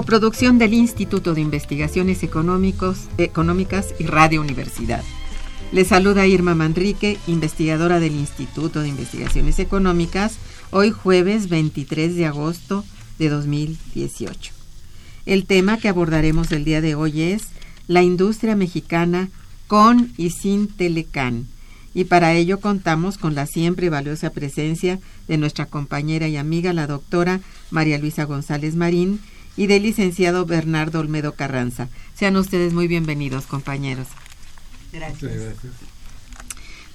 Coproducción del Instituto de Investigaciones Económicos, Económicas y Radio Universidad. Les saluda Irma Manrique, investigadora del Instituto de Investigaciones Económicas, hoy jueves 23 de agosto de 2018. El tema que abordaremos el día de hoy es la industria mexicana con y sin Telecan y para ello contamos con la siempre valiosa presencia de nuestra compañera y amiga, la doctora María Luisa González Marín, y del licenciado Bernardo Olmedo Carranza. Sean ustedes muy bienvenidos, compañeros. Gracias.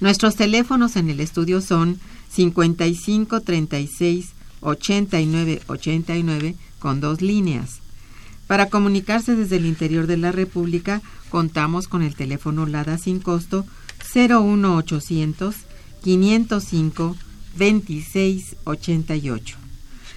Nuestros teléfonos en el estudio son 55 36 89 89 con dos líneas. Para comunicarse desde el interior de la República, contamos con el teléfono LADA sin costo 01800 505 2688.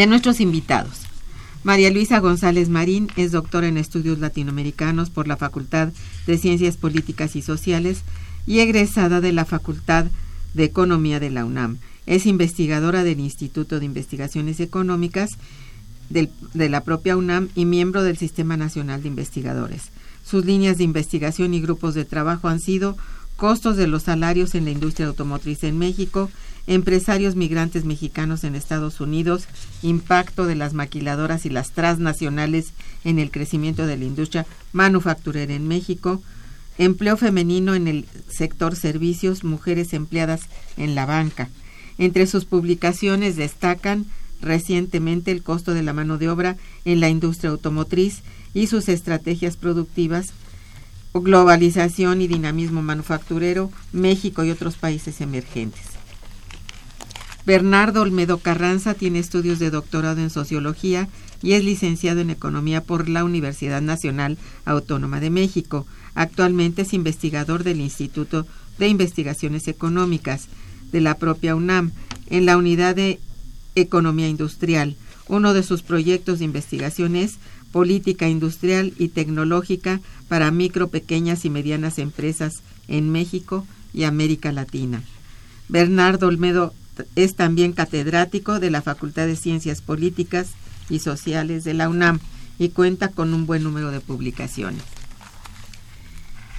De nuestros invitados. María Luisa González Marín es doctora en estudios latinoamericanos por la Facultad de Ciencias Políticas y Sociales y egresada de la Facultad de Economía de la UNAM. Es investigadora del Instituto de Investigaciones Económicas de la propia UNAM y miembro del Sistema Nacional de Investigadores. Sus líneas de investigación y grupos de trabajo han sido costos de los salarios en la industria automotriz en México, empresarios migrantes mexicanos en Estados Unidos, impacto de las maquiladoras y las transnacionales en el crecimiento de la industria manufacturera en México, empleo femenino en el sector servicios, mujeres empleadas en la banca. Entre sus publicaciones destacan recientemente el costo de la mano de obra en la industria automotriz y sus estrategias productivas globalización y dinamismo manufacturero, México y otros países emergentes. Bernardo Olmedo Carranza tiene estudios de doctorado en sociología y es licenciado en economía por la Universidad Nacional Autónoma de México. Actualmente es investigador del Instituto de Investigaciones Económicas de la propia UNAM en la unidad de Economía Industrial. Uno de sus proyectos de investigación es política industrial y tecnológica para micro, pequeñas y medianas empresas en México y América Latina. Bernardo Olmedo es también catedrático de la Facultad de Ciencias Políticas y Sociales de la UNAM y cuenta con un buen número de publicaciones.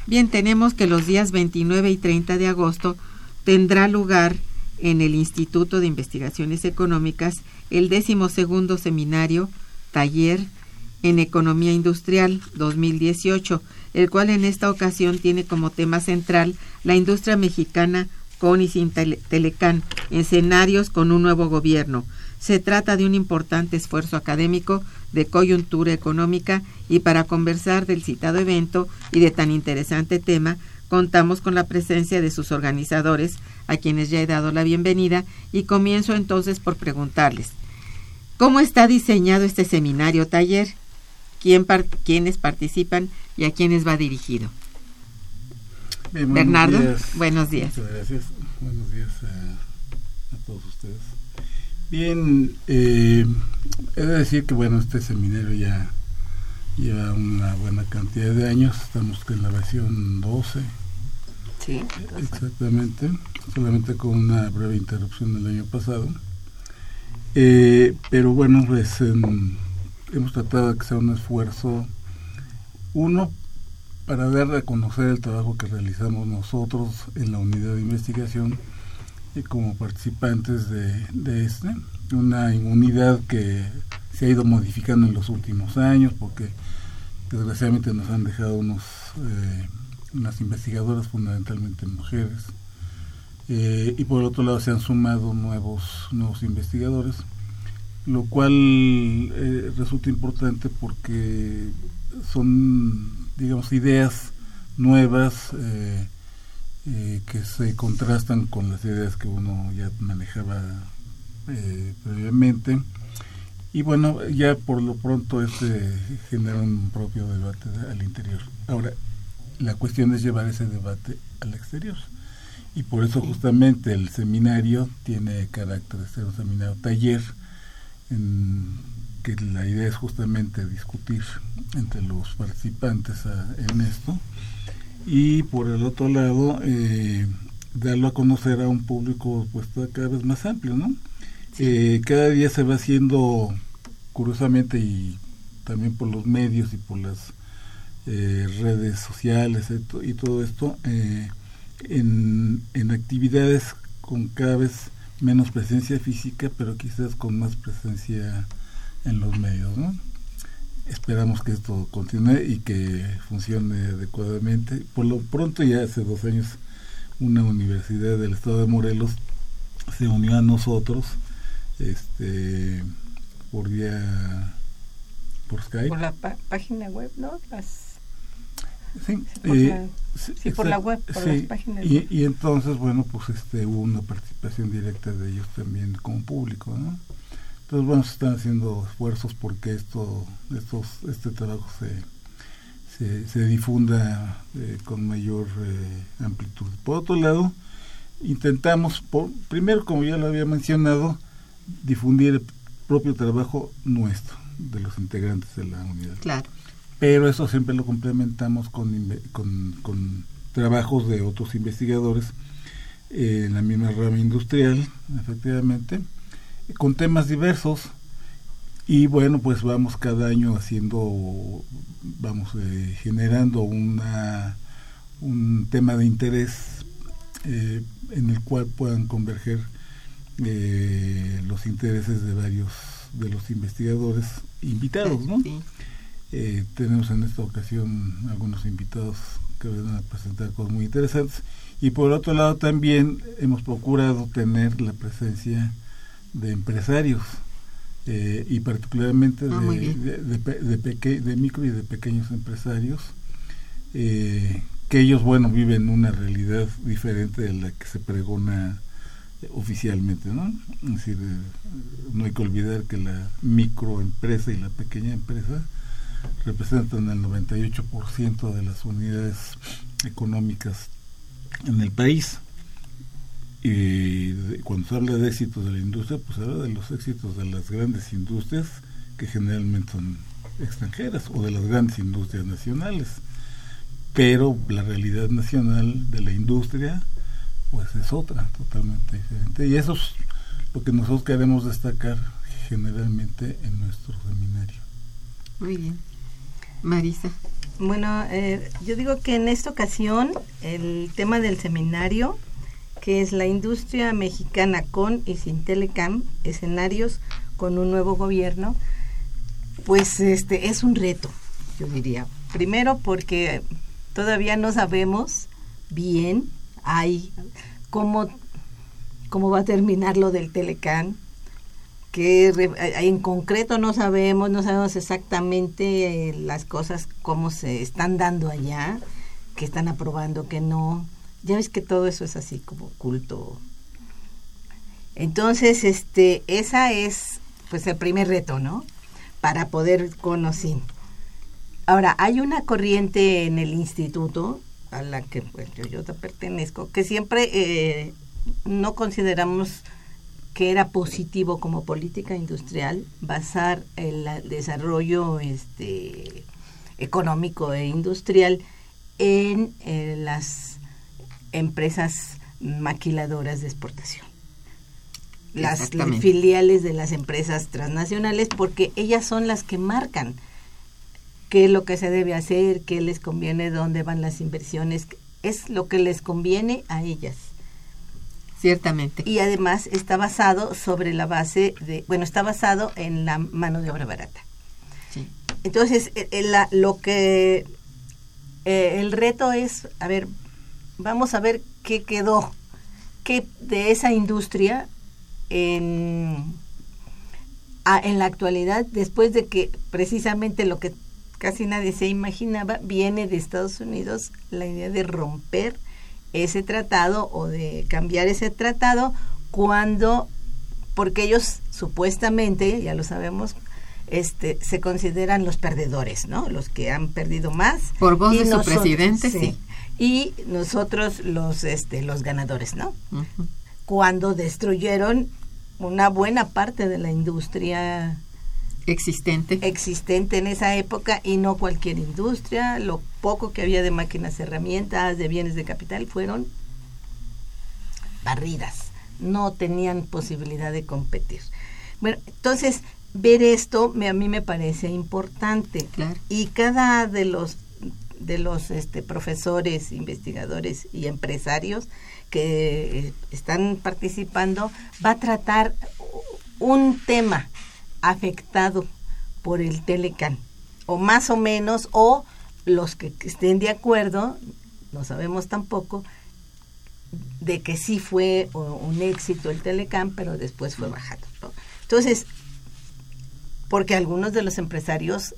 Bien, tenemos que los días 29 y 30 de agosto tendrá lugar en el Instituto de Investigaciones Económicas el décimo segundo seminario, taller en Economía Industrial 2018, el cual en esta ocasión tiene como tema central la industria mexicana con y sin Telecán, escenarios con un nuevo gobierno. Se trata de un importante esfuerzo académico de coyuntura económica y para conversar del citado evento y de tan interesante tema, contamos con la presencia de sus organizadores, a quienes ya he dado la bienvenida, y comienzo entonces por preguntarles, ¿cómo está diseñado este seminario taller? ¿Quién ¿Quiénes participan y a quiénes va dirigido? Bernardo, buenos días. Muchas gracias. Buenos días a, todos ustedes. Bien, eh, he de decir que bueno, este seminario ya lleva una buena cantidad de años, estamos en la versión 12. Sí. Exactamente, solamente con una breve interrupción del año pasado. Eh, pero bueno, pues hemos tratado de que sea un esfuerzo, uno, para dar a conocer el trabajo que realizamos nosotros en la unidad de investigación y como participantes de, de este, una unidad que se ha ido modificando en los últimos años porque desgraciadamente nos han dejado unos eh, unas investigadoras fundamentalmente mujeres eh, y por otro lado se han sumado nuevos nuevos investigadores lo cual eh, resulta importante porque son digamos, ideas nuevas eh, eh, que se contrastan con las ideas que uno ya manejaba eh, previamente. Y bueno, ya por lo pronto este genera un propio debate al interior. Ahora, la cuestión es llevar ese debate al exterior. Y por eso justamente el seminario tiene carácter de ser un seminario taller en que la idea es justamente discutir entre los participantes en esto. Y por el otro lado eh, darlo a conocer a un público pues cada vez más amplio no eh, cada día se va haciendo curiosamente y también por los medios y por las eh, redes sociales y todo esto en, en actividades con cada vez menos presencia física pero quizás con más presencia en los medios. ¿no? Esperamos que esto continúe y que funcione adecuadamente. Por lo pronto, ya hace dos años, una universidad del estado de Morelos se unió a nosotros este, por vía por Skype. Por la página web, ¿no? Sí, por, eh, la, sí, por la web, por las páginas y, y, entonces, bueno, pues este hubo una participación directa de ellos también como público, ¿no? Entonces, bueno, se están haciendo esfuerzos porque esto, estos, este trabajo se, se, difunda eh, con mayor eh, amplitud. Por otro lado, intentamos, por, primero, como ya lo había mencionado, difundir el propio trabajo nuestro, de los integrantes de la unidad. Claro. Pero eso siempre lo complementamos con, con, con trabajos de otros investigadores eh, en la misma rama industrial, efectivamente con temas diversos. Y bueno pues vamos cada año haciendo vamos eh, generando una un tema de interés eh, en el cual puedan converger eh, los intereses de varios de los investigadores invitados no tenemos en esta ocasión algunos invitados que van a presentar cosas muy interesantes. Y por otro lado también hemos procurado tener la presencia de empresarios eh, y particularmente ah, de, de, micro y de pequeños empresarios eh, que ellos bueno viven una realidad diferente de la que se pregona oficialmente no es decir eh, no hay que olvidar que la microempresa y la pequeña empresa representan el 98% de las unidades económicas en el país y cuando se habla de éxitos de la industria, pues se habla de los éxitos de las grandes industrias que generalmente son extranjeras o de las grandes industrias nacionales. Pero la realidad nacional de la industria, pues es otra, totalmente diferente. Y eso es lo que nosotros queremos destacar generalmente en nuestro seminario. Muy bien. Marisa. Bueno, eh, yo digo que en esta ocasión el tema del seminario que es la industria mexicana con y sin Telecam, escenarios con un nuevo gobierno, pues este es un reto, yo diría. Primero porque todavía no sabemos bien, hay cómo, cómo va a terminar lo del Telecán, que en concreto no sabemos, no sabemos exactamente eh, las cosas cómo se están dando allá, que están aprobando, que no. Ya ves que todo eso es así como culto. Entonces, este, esa es pues el primer reto, ¿no? Para poder conocer. Ahora, hay una corriente en el instituto a la que pues, yo, yo pertenezco, que siempre eh, no consideramos que era positivo como política industrial basar el desarrollo este, económico e industrial en eh, las empresas maquiladoras de exportación. Las filiales de las empresas transnacionales, porque ellas son las que marcan qué es lo que se debe hacer, qué les conviene, dónde van las inversiones, es lo que les conviene a ellas. Ciertamente. Y además está basado sobre la base de, bueno, está basado en la mano de obra barata. Sí. Entonces, eh, eh, lo que, eh, el reto es, a ver, vamos a ver qué quedó, qué de esa industria en, en la actualidad, después de que precisamente lo que casi nadie se imaginaba, viene de Estados Unidos la idea de romper ese tratado o de cambiar ese tratado cuando, porque ellos supuestamente, ya lo sabemos, este, se consideran los perdedores, ¿no? Los que han perdido más. Por voz de su presidente, sí. Y nosotros los, este, los ganadores, ¿no? Cuando destruyeron una buena parte de la industria existente. Existente en esa época y no cualquier industria. Lo poco que había de máquinas, herramientas, de bienes de capital fueron barridas. No tenían posibilidad de competir. Bueno, entonces ver esto me, a mí me parece importante. Y cada de los de los este, profesores, investigadores y empresarios que están participando va a tratar un tema afectado por el Telecan, o más o menos, o los que estén de acuerdo, no sabemos tampoco, de que sí fue un éxito el Telecan, pero después fue bajado. Entonces, porque algunos de los empresarios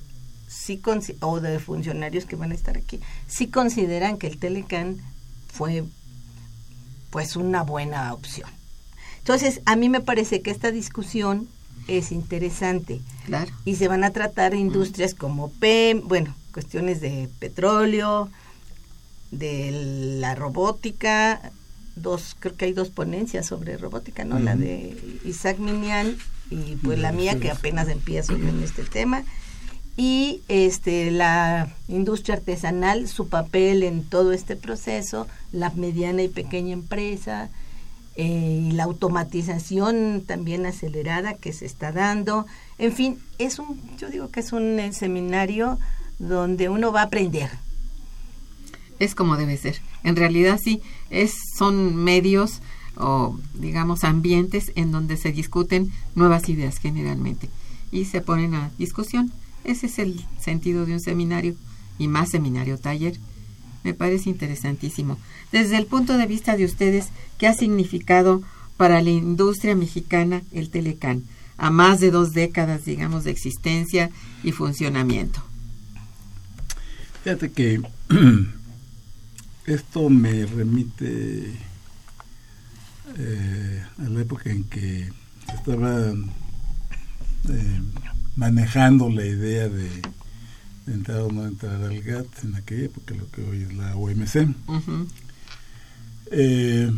sí o de funcionarios que van a estar aquí sí consideran que el Telecan fue pues una buena opción. Entonces, a mí me parece que esta discusión es interesante. Claro. Y se van a tratar industrias como PEM, bueno, cuestiones de petróleo, de la robótica, dos, creo que hay dos ponencias sobre robótica, ¿no? La de Isaac Minian y pues la mía que apenas empiezo yo en este tema. Y este la industria artesanal, su papel en todo este proceso, la mediana y pequeña empresa, eh, y la automatización también acelerada que se está dando. En fin, es un, yo digo que es un eh, seminario donde uno va a aprender. Es como debe ser. En realidad sí, es, son medios o digamos ambientes en donde se discuten nuevas ideas generalmente y se ponen a discusión. Ese es el sentido de un seminario y más seminario taller. Me parece interesantísimo. Desde el punto de vista de ustedes, ¿qué ha significado para la industria mexicana el Telecán? A más de dos décadas, digamos, de existencia y funcionamiento. Fíjate que esto me remite eh, a la época en que estaba eh, manejando la idea de entrar o no entrar al GATT en aquella época, lo que hoy es la OMC. Eh,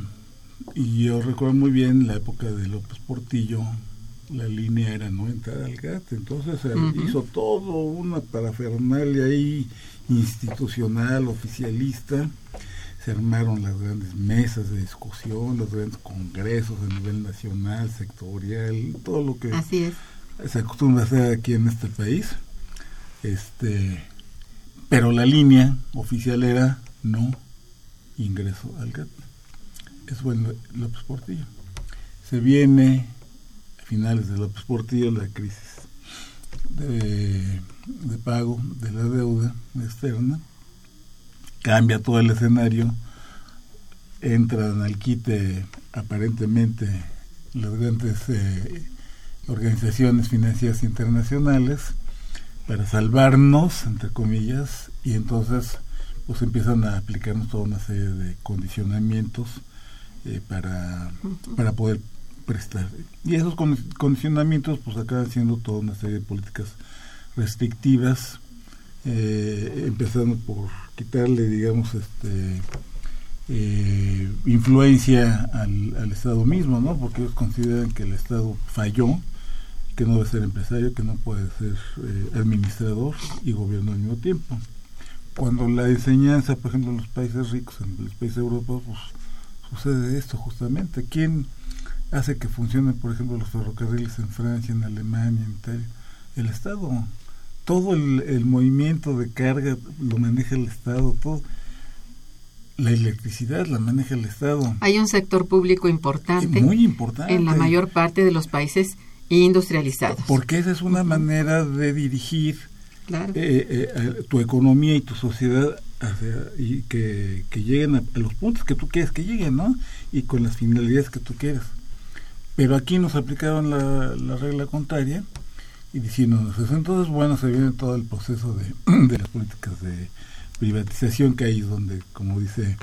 y yo recuerdo muy bien la época de López Portillo, la línea era no entrar al GATT, entonces se hizo todo una parafernalia ahí institucional, oficialista, se armaron las grandes mesas de discusión, los grandes congresos a nivel nacional, sectorial, todo lo que se acostumbra a hacer aquí en este país este, pero la línea oficial era no ingreso al GATT. Eso fue López Portillo. Se viene a finales de López Portillo la crisis de, de pago de la deuda externa, cambia todo el escenario. entran al quite aparentemente las grandes eh, organizaciones financieras internacionales para salvarnos, entre comillas, y entonces pues empiezan a aplicarnos toda una serie de condicionamientos eh, para, para poder prestar. Y esos condicionamientos pues acaban siendo toda una serie de políticas restrictivas, eh, empezando por quitarle, digamos, este eh, influencia al, al, Estado mismo, ¿no? Porque ellos consideran que el Estado falló, que no debe ser empresario, que no puede ser administrador y gobierno al mismo tiempo cuando la enseñanza, por ejemplo, en los países ricos, en los países europeos, pues sucede esto justamente. ¿Quién hace que funcionen, por ejemplo, los ferrocarriles en Francia, en Alemania, en Italia? El Estado. Todo el, movimiento de carga lo maneja el Estado, todo. La electricidad la maneja el Estado. Hay un sector público importante. Muy importante. En la mayor parte de los países industrializados. Porque esa es una manera de dirigir eh, eh, tu economía y tu sociedad y que, lleguen a, los puntos que tú quieres que lleguen, ¿no? Y con las finalidades que tú quieras. Pero aquí nos aplicaron la, regla contraria y diciéndonos eso. Entonces, bueno, se viene todo el proceso de, de las políticas de privatización que hay donde, como dice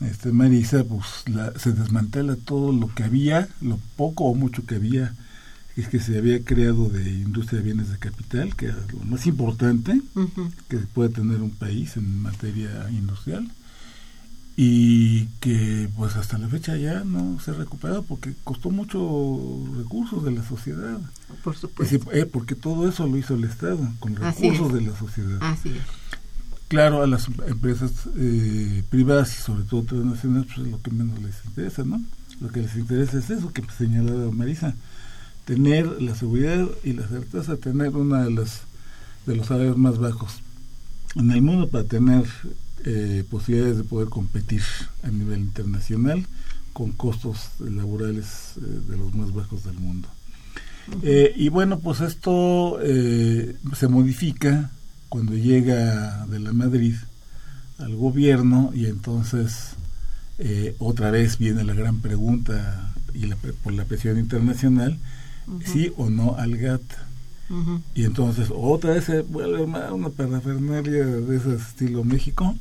este Marisa, pues se desmantela todo lo que había, lo poco o mucho que había es que se había creado de industria de bienes de capital, que es lo más importante que puede tener un país en materia industrial, y que pues hasta la fecha ya no se ha recuperado porque costó mucho recursos de la sociedad. Por supuesto. Eh, porque todo eso lo hizo el Estado, con recursos de la sociedad. Así es. Claro, a las empresas eh, privadas y sobre todo transnacionales, pues es lo que menos les interesa, ¿no? Lo que les interesa es eso que señalaba Marisa, tener la seguridad y la certeza de tener una de las de los salarios más bajos en el mundo para tener eh, posibilidades de poder competir a nivel internacional con costos laborales eh, de los más bajos del mundo. Eh, y bueno, pues esto se modifica cuando llega de la Madrid al gobierno y entonces otra vez viene la gran pregunta y la, por la presión internacional sí o no al GATT. Y entonces otra vez se vuelve una, parafernalia de ese estilo México,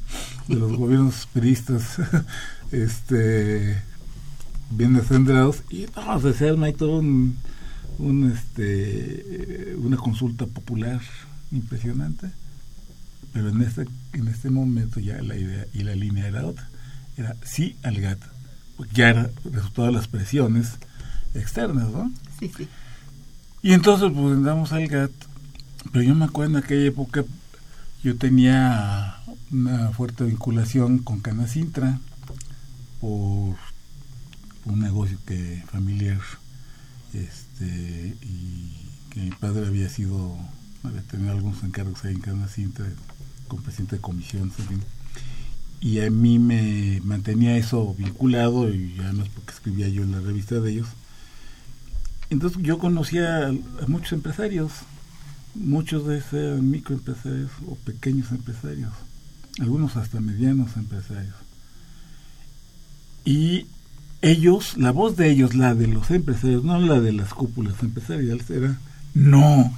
de los gobiernos peristas este, bien descentrados, y no, se arma todo un, un, este, una consulta popular impresionante. Pero en este, en este momento ya la idea y la línea era otra. Era sí al GATT. Ya era resultado de las presiones externas, ¿no? Y entonces pues andamos al GATT, pero yo me acuerdo en aquella época yo tenía una fuerte vinculación con Canacintra por un negocio que familiar este y que mi padre había sido había tenido algunos encargos ahí en Canacintra con presidente de comisión y a mí me mantenía eso vinculado y además porque escribía yo en la revista de ellos entonces yo conocía a, muchos empresarios, muchos de esos microempresarios o pequeños empresarios, algunos hasta medianos empresarios. Y ellos, la voz de ellos, la de los empresarios, no la de las cúpulas empresariales, era no,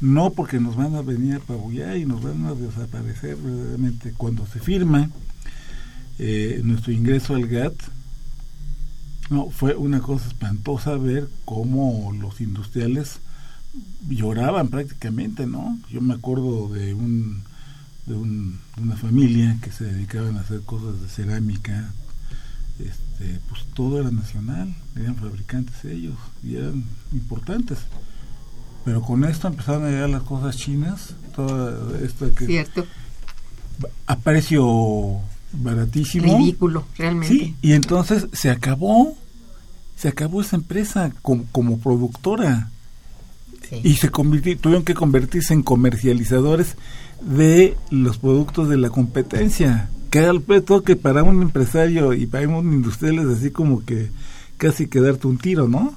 no porque nos van a venir a pabullar y nos van a desaparecer verdaderamente. Cuando se firma eh, nuestro ingreso al GATT, no, fue una cosa espantosa ver cómo los industriales lloraban prácticamente, ¿no? Yo me acuerdo de un de una familia que se dedicaban a hacer cosas de cerámica, este, pues todo era nacional, eran fabricantes ellos y eran importantes. Pero con esto empezaron a llegar las cosas chinas, toda esta que Cierto. a precio baratísimo. Ridículo, realmente. Sí, y entonces se acabó, se acabó esa empresa como, como productora. Y se tuvieron que convertirse en comercializadores de los productos de la competencia. Que era el que para un empresario y para un industrial es así como que casi que darte un tiro, ¿no?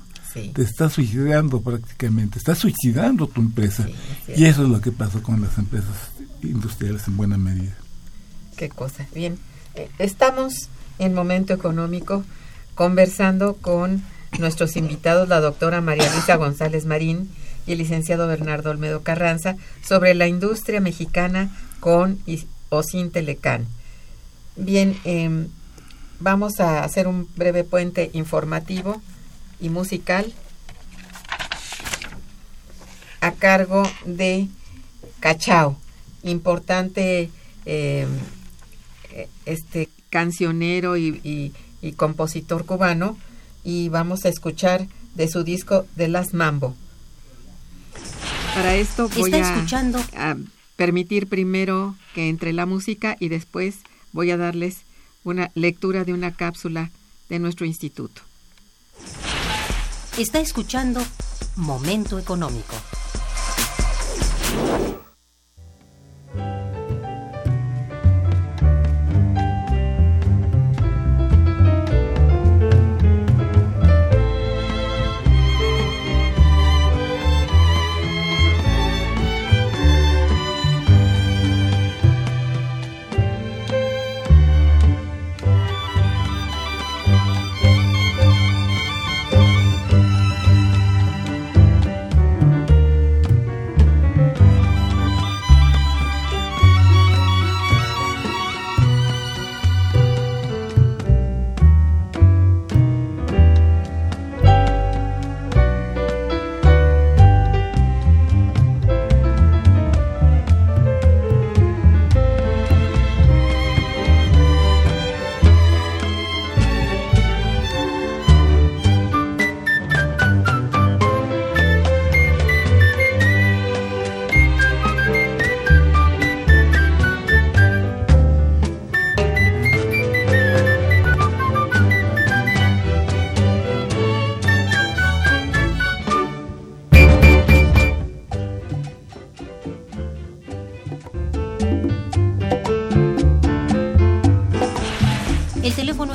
Te está suicidando prácticamente, está suicidando tu empresa. y eso es lo que pasó con las empresas industriales en buena medida. Qué cosa. Bien. eh, estamos en Momento Económico conversando con nuestros invitados, la doctora María Luisa González Marín y el licenciado Bernardo Olmedo Carranza, sobre la industria mexicana con o sin Telecán. Bien, em, vamos a hacer un breve puente informativo y musical a cargo de Cachao, importante em, este cancionero y, compositor cubano, y vamos a escuchar de su disco de Las Mambo. Para esto voy a permitir primero que entre la música y después voy a darles una lectura de una cápsula de nuestro instituto. Está escuchando Momento Económico.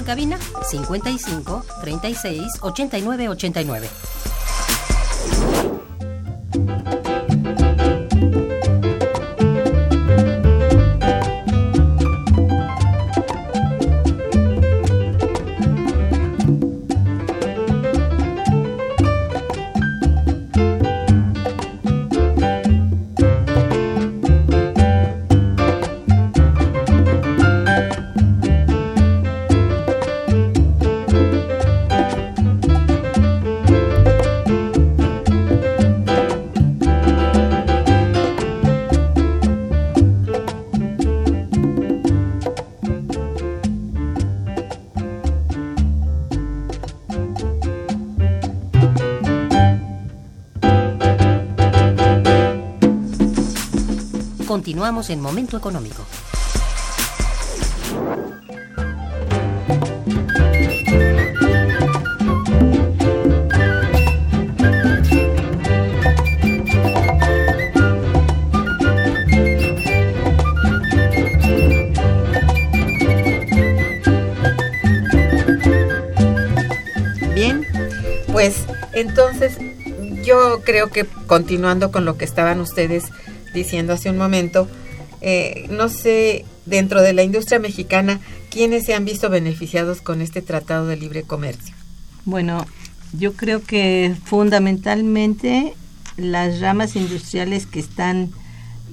Cabina 55 36 89 89. Continuamos en Momento Económico. Bien, pues entonces yo creo que continuando con lo que estaban ustedes diciendo hace un momento, eh, no sé, dentro de la industria mexicana, ¿quiénes se han visto beneficiados con este Tratado de Libre Comercio? Bueno, yo creo que fundamentalmente las ramas industriales que están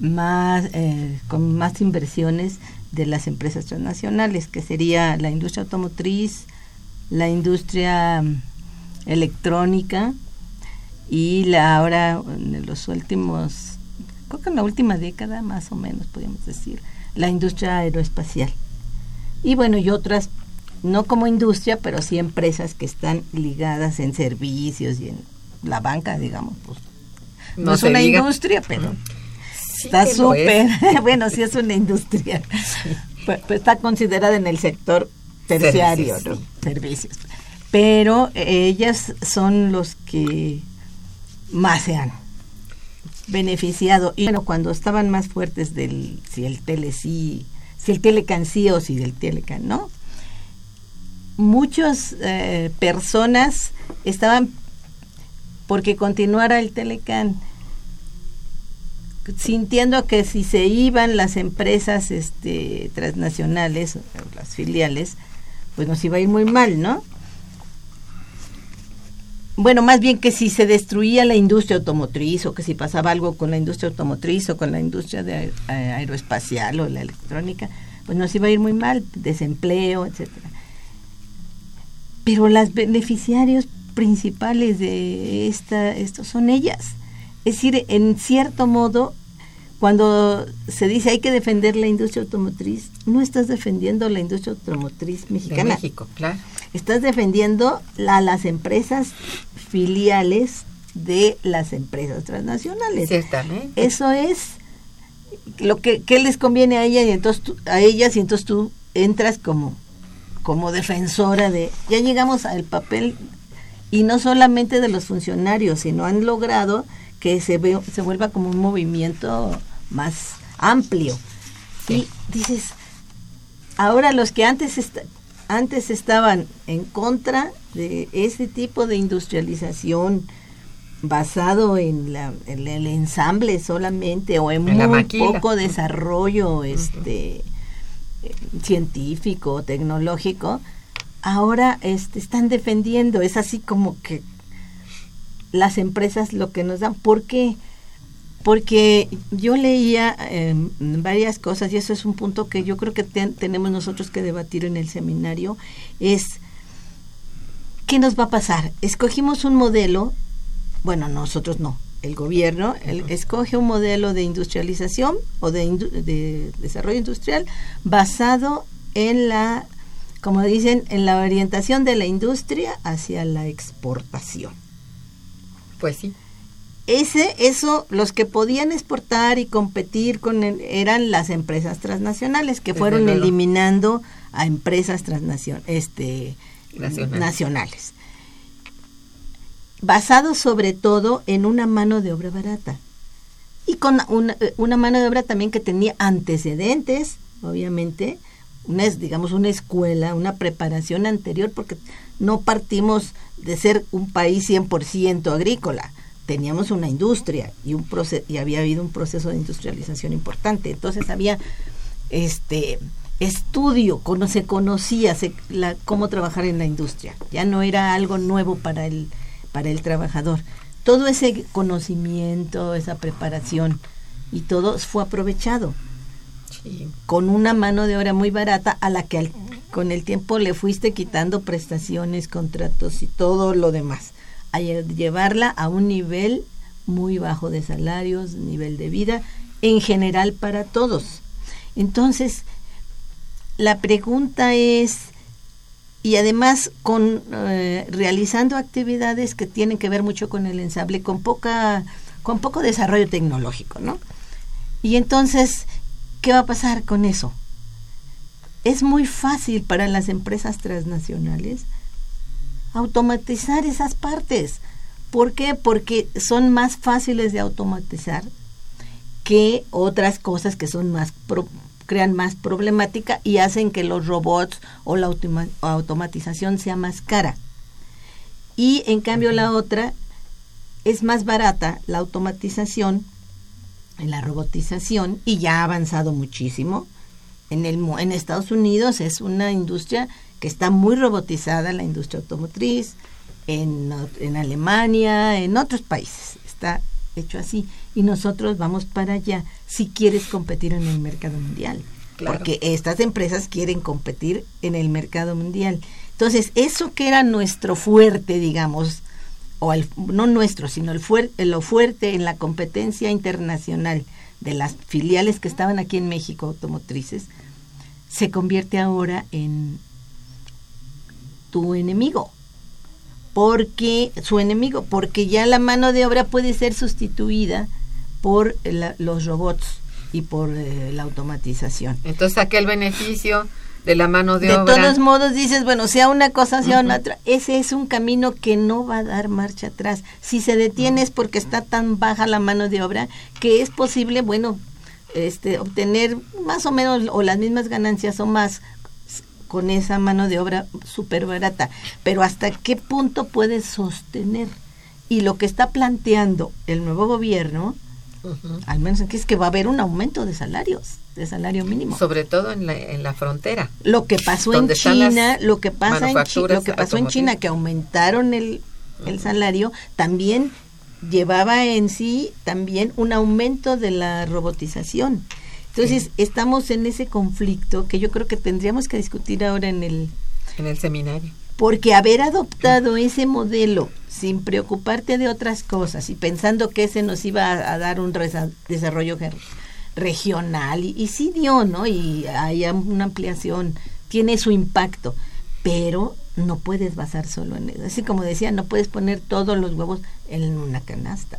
más eh, con más inversiones de las empresas transnacionales, que sería la industria automotriz, la industria mm, electrónica y la ahora en los últimos creo que en la última década más o menos podríamos decir, la industria aeroespacial. Y bueno, y otras, no como industria, pero sí empresas que están ligadas en servicios y en la banca, digamos, pues. No, es una industria, pero está súper. bueno, sí es una industria. Está considerada en el sector terciario, servicios. Pero ellas son los que más se han beneficiado. Y bueno, cuando estaban más fuertes del, si el tele sí, si el telecan sí o si del telecan no, muchas eh, personas estaban porque continuara el telecan sintiendo que si se iban las empresas este, transnacionales, las filiales, pues nos iba a ir muy mal, ¿no? Bueno, más bien que si se destruía la industria automotriz o que si pasaba algo con la industria automotriz o con la industria de aeroespacial o la electrónica, pues nos iba a ir muy mal, desempleo, etcétera. Pero las beneficiarios principales de esta, esto son ellas. Es decir, en cierto modo, cuando se dice hay que defender la industria automotriz, no estás defendiendo la industria automotriz mexicana. De México, claro. Estás defendiendo a las empresas filiales de las empresas transnacionales. Ciertamente. Eso es lo que, les conviene a ellas y entonces a ellas y entonces tú entras como como defensora de ya llegamos al papel y no solamente de los funcionarios, sino han logrado que se, se vuelva como un movimiento más amplio. Y dices, ahora los que antes, antes estaban en contra de ese tipo de industrialización basado en, la, el ensamble solamente o en, muy poco desarrollo este científico, tecnológico, ahora este, están defendiendo. Es así como que las empresas lo que nos dan. ¿Por qué? Porque yo leía em, varias cosas y eso es un punto que yo creo que tenemos nosotros que debatir en el seminario, es ¿qué nos va a pasar? Escogimos un modelo, bueno, nosotros no, el gobierno escoge un modelo de industrialización o de, de desarrollo industrial basado en la como dicen, en la orientación de la industria hacia la exportación. Pues sí. Ese, eso, los que podían exportar y competir con eran las empresas transnacionales que fueron eliminando a empresas transnacionales, este, nacionales. Basado sobre todo en una mano de obra barata y con una, una mano de obra también que tenía antecedentes, obviamente, una, digamos, una escuela, una preparación anterior, porque no partimos de ser un país 100% agrícola. Teníamos una industria y, un y había habido un proceso de industrialización importante. Entonces había este estudio, se conocía la, cómo trabajar en la industria. Ya no era algo nuevo para el, para el trabajador. Todo ese conocimiento, esa preparación y todo fue aprovechado con una mano de obra muy barata a la que con el tiempo le fuiste quitando prestaciones, contratos y todo lo demás, a llevarla a un nivel muy bajo de salarios, nivel de vida, en general para todos. Entonces, la pregunta es, y además con eh, realizando actividades que tienen que ver mucho con el ensamble, con poca, con poco desarrollo tecnológico, ¿no? Y entonces ¿Qué va a pasar con eso? Es muy fácil para las empresas transnacionales automatizar esas partes. ¿Por qué? Porque son más fáciles de automatizar que otras cosas que son más crean más problemática y hacen que los robots o la automatización sea más cara. Y en cambio la otra es más barata, la automatización, la robotización y ya ha avanzado muchísimo. En, el, en Estados Unidos es una industria que está muy robotizada, la industria automotriz, en, en Alemania, en otros países. Está hecho así. Y nosotros vamos para allá si quieres competir en el mercado mundial. Porque estas empresas quieren competir en el mercado mundial. Entonces, eso que era nuestro fuerte, digamos, o no nuestro, sino el lo fuerte en la competencia internacional de las filiales que estaban aquí en México automotrices, se convierte ahora en tu enemigo. Porque su enemigo, porque ya la mano de obra puede ser sustituida por los robots y por eh, la automatización. Entonces aquel beneficio de la mano de, obra. De todos modos dices, bueno, sea una cosa, sea una otra, ese es un camino que no va a dar marcha atrás. Si se detiene es porque está tan baja la mano de obra que es posible, bueno, este obtener más o menos o las mismas ganancias o más con esa mano de obra súper barata. Pero hasta qué punto puedes sostener. Y lo que está planteando el nuevo gobierno Al menos aquí es que va a haber un aumento de salarios, de salario mínimo. Sobre todo en la, en la frontera. Lo que pasó en China, lo que pasa en lo que pasó en China que aumentaron el, el salario, también llevaba en sí también un aumento de la robotización. Entonces, estamos en ese conflicto que yo creo que tendríamos que discutir ahora en el en el seminario. Porque haber adoptado ese modelo sin preocuparte de otras cosas y pensando que ese nos iba a, dar un desarrollo regional, y, y, sí dio, ¿no? Y hay una ampliación, tiene su impacto, pero no puedes basar solo en eso. Así como decía, no puedes poner todos los huevos en una canasta.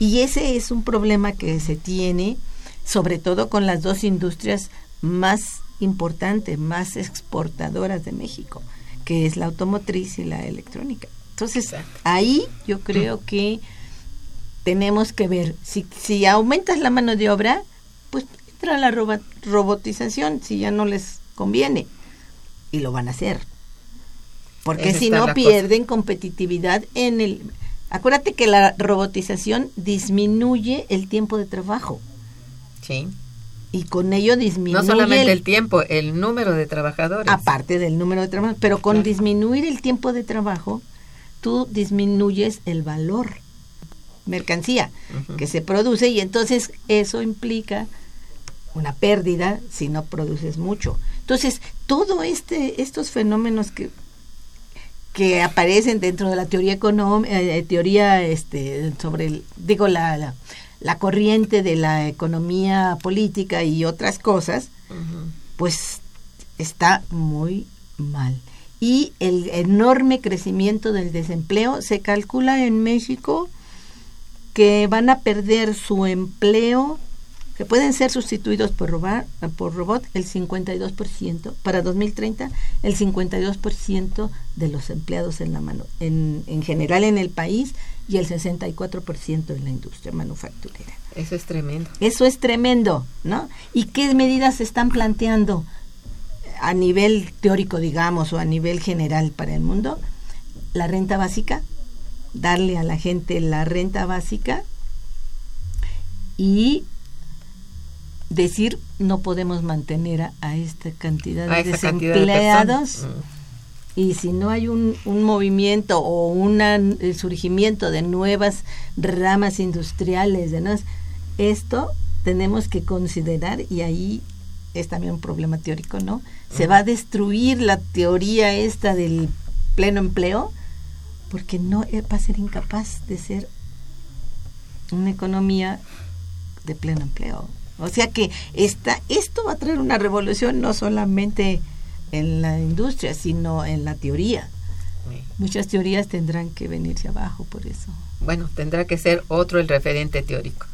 Y ese es un problema que se tiene, sobre todo con las dos industrias más importantes, más exportadoras de México, que es la automotriz y la electrónica. Entonces, ahí yo creo que tenemos que ver, si, si aumentas la mano de obra, pues entra la robotización, si ya no les conviene, y lo van a hacer. Porque si no pierden competitividad en el... Acuérdate que la robotización disminuye el tiempo de trabajo. Sí. Y con ello disminuye... No solamente el, tiempo, el número de trabajadores. Aparte del número de trabajadores, pero con disminuir el tiempo de trabajo, tú disminuyes el valor mercancía que se produce y entonces eso implica una pérdida si no produces mucho. Entonces, todo este estos fenómenos que que aparecen dentro de la teoría económica, eh, teoría este sobre el, digo la, la, corriente de la economía política y otras cosas, pues está muy mal y el enorme crecimiento del desempleo. Se calcula en México que van a perder su empleo, que pueden ser sustituidos por, robar, por robot, el 52%, para 2030 el 52% de los empleados en la mano, en, en general en el país y el 64% en la industria manufacturera. Eso es tremendo. Eso es tremendo, ¿no? ¿Y qué medidas se están planteando? a nivel teórico, digamos, o a nivel general para el mundo, la renta básica, darle a la gente la renta básica y decir no podemos mantener a, esta cantidad de desempleados y si no hay un, un movimiento o un surgimiento de nuevas ramas industriales, de esto tenemos que considerar y ahí es también un problema teórico, ¿no? Se va a destruir la teoría esta del pleno empleo porque no eh, va a ser incapaz de ser una economía de pleno empleo. O sea que esta, esto va a traer una revolución no solamente en la industria, sino en la teoría. Muchas teorías tendrán que venirse abajo por eso. Bueno, tendrá que ser otro el referente teórico.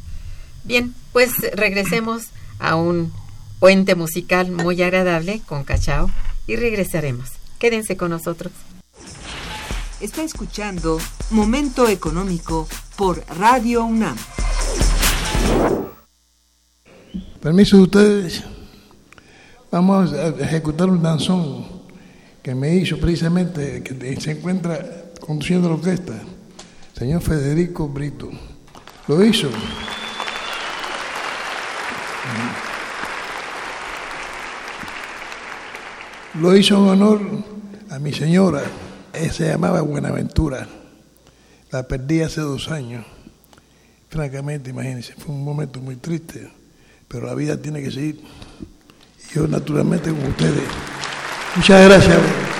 Bien, pues regresemos a un puente musical muy agradable con Cachao y regresaremos. Quédense con nosotros. Está escuchando Momento Económico por Radio UNAM. Permiso de ustedes, vamos a ejecutar un danzón que me hizo precisamente, que se encuentra conduciendo la orquesta, señor Federico Brito. Lo hizo. Lo hizo en honor a mi señora. Se llamaba Buenaventura. La perdí hace dos años. Francamente, imagínense, fue un momento muy triste, pero la vida tiene que seguir. Yo, naturalmente, con ustedes. Muchas gracias.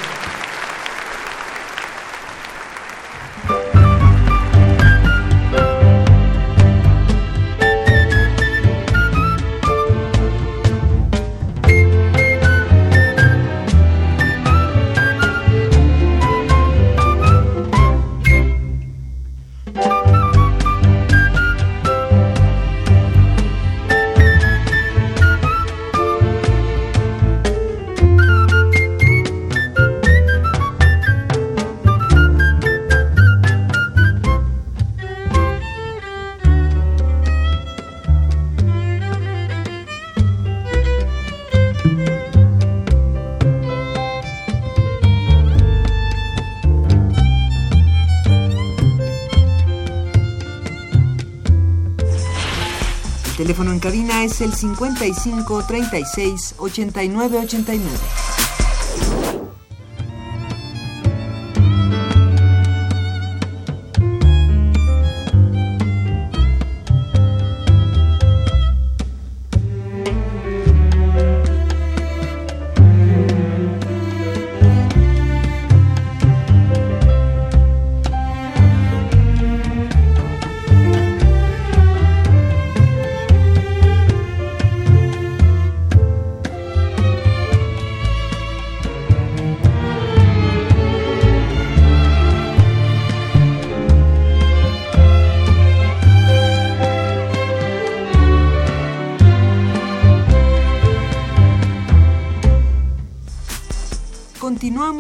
Es el 55 36 89 89.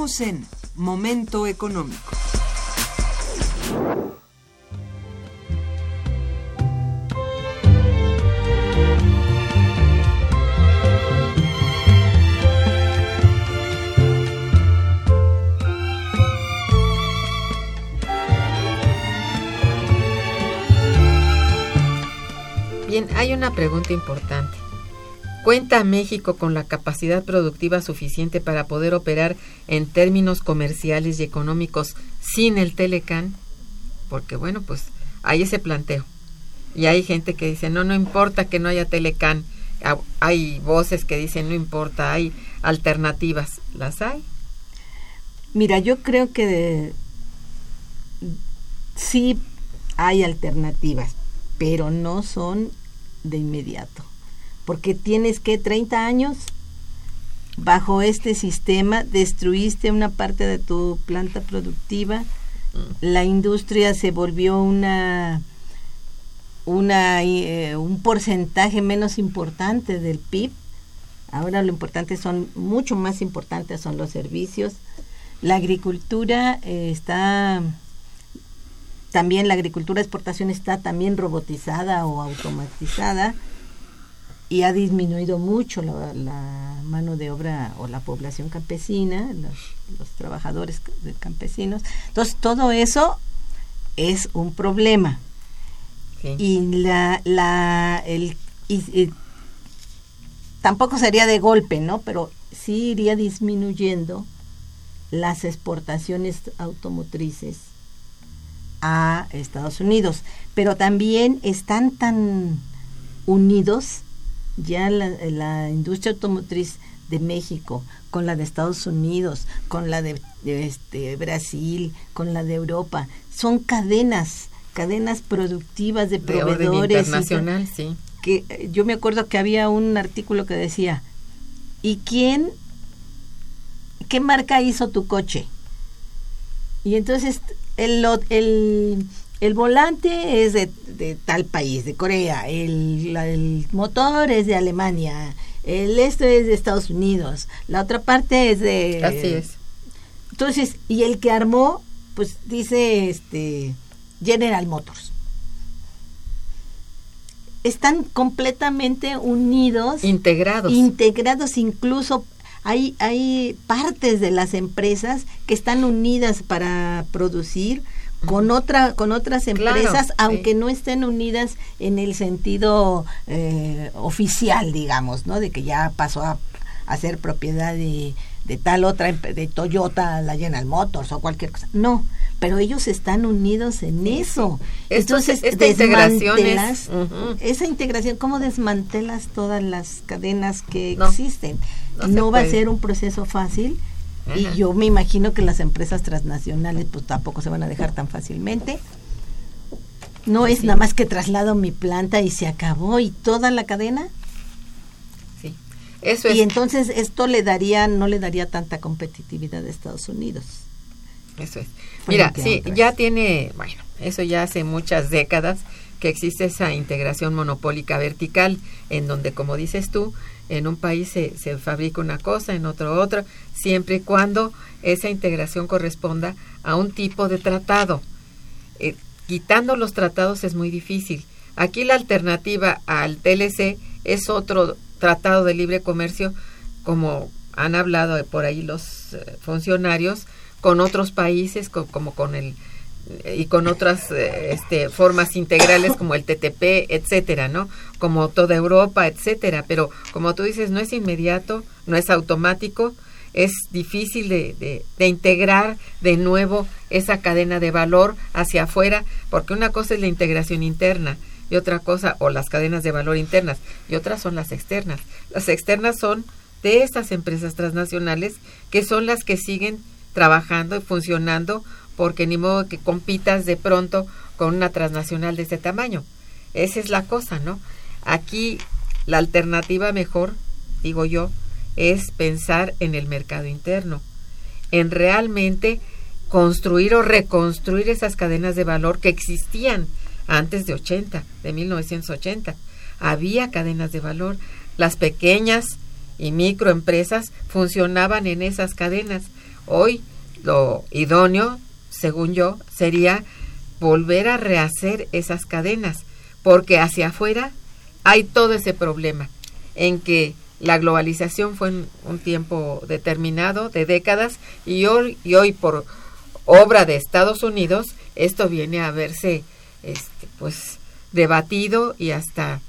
Continuamos en Momento Económico. Bien, hay una pregunta importante. ¿Cuenta México con la capacidad productiva suficiente para poder operar en términos comerciales y económicos sin el Telecan? Porque bueno, pues hay ese planteo. Y hay gente que dice, no, no importa que no haya Telecan. Hay voces que dicen, no importa, hay alternativas. ¿Las hay? Mira, yo creo que sí hay alternativas, pero no son de inmediato porque tienes que 30 años bajo este sistema, destruiste una parte de tu planta productiva, la industria se volvió una, una eh, un porcentaje menos importante del PIB. Ahora lo importante son, mucho más importantes son los servicios. La agricultura eh, está, también la agricultura de exportación está también robotizada o automatizada y ha disminuido mucho la, mano de obra o la población campesina, los, trabajadores campesinos. Entonces, todo eso es un problema. Y la, la el, tampoco sería de golpe, ¿no? Pero sí iría disminuyendo las exportaciones automotrices a Estados Unidos. Pero también están tan unidos ya la, industria automotriz de México, con la de Estados Unidos, con la de, este, Brasil, con la de Europa, son cadenas, cadenas productivas de proveedores. internacional, sí. Que eh, yo me acuerdo que había un artículo que decía, ¿y quién, qué marca hizo tu coche? Y entonces el, el el volante es de, tal país, de Corea, el, motor es de Alemania, el esto es de Estados Unidos, la otra parte es de... Así es. Entonces, y el que armó, pues dice este General Motors. Están completamente unidos. Integrados. Integrados incluso hay, hay partes de las empresas que están unidas para producir con otra con otras empresas aunque no estén unidas en el sentido eh, oficial digamos no de que ya pasó a, ser propiedad de, de, tal otra de Toyota la General Motors o cualquier cosa. No pero ellos están unidos en eso. Entonces esta integración esa integración cómo desmantelas todas las cadenas que existen no va a ser un proceso fácil y yo me imagino que las empresas transnacionales pues tampoco se van a dejar tan fácilmente. No pues es nada más que traslado mi planta y se acabó y toda la cadena. Sí. Eso es. Y entonces esto le daría no le daría tanta competitividad a Estados Unidos. Eso es. Mira, sí, ya tiene, bueno, eso ya hace muchas décadas que existe esa integración monopólica vertical en donde como dices tú, en un país se, se fabrica una cosa, en otro otra, siempre y cuando esa integración corresponda a un tipo de tratado. Eh, quitando los tratados es muy difícil. Aquí la alternativa al TLC es otro tratado de libre comercio, como han hablado por ahí los eh, funcionarios, con otros países, como con el y con otras eh, este, formas integrales como el TTP, etcétera, ¿no? Como toda Europa, etcétera. Pero como tú dices, no es inmediato, no es automático, es difícil de, de, integrar de nuevo esa cadena de valor hacia afuera, porque una cosa es la integración interna y otra cosa, o las cadenas de valor internas, y otras son las externas. Las externas son de estas empresas transnacionales que son las que siguen trabajando y funcionando porque ni modo que compitas de pronto con una transnacional de este tamaño. Esa es la cosa, ¿no? Aquí la alternativa mejor, digo yo, es pensar en el mercado interno, en realmente construir o reconstruir esas cadenas de valor que existían antes de 80, de 1980. Había cadenas de valor, las pequeñas y microempresas funcionaban en esas cadenas. Hoy lo idóneo según yo, sería volver a rehacer esas cadenas, porque hacia afuera hay todo ese problema en que la globalización fue en un tiempo determinado, de décadas, y hoy, y hoy por obra de Estados Unidos, esto viene a verse este, pues debatido y hasta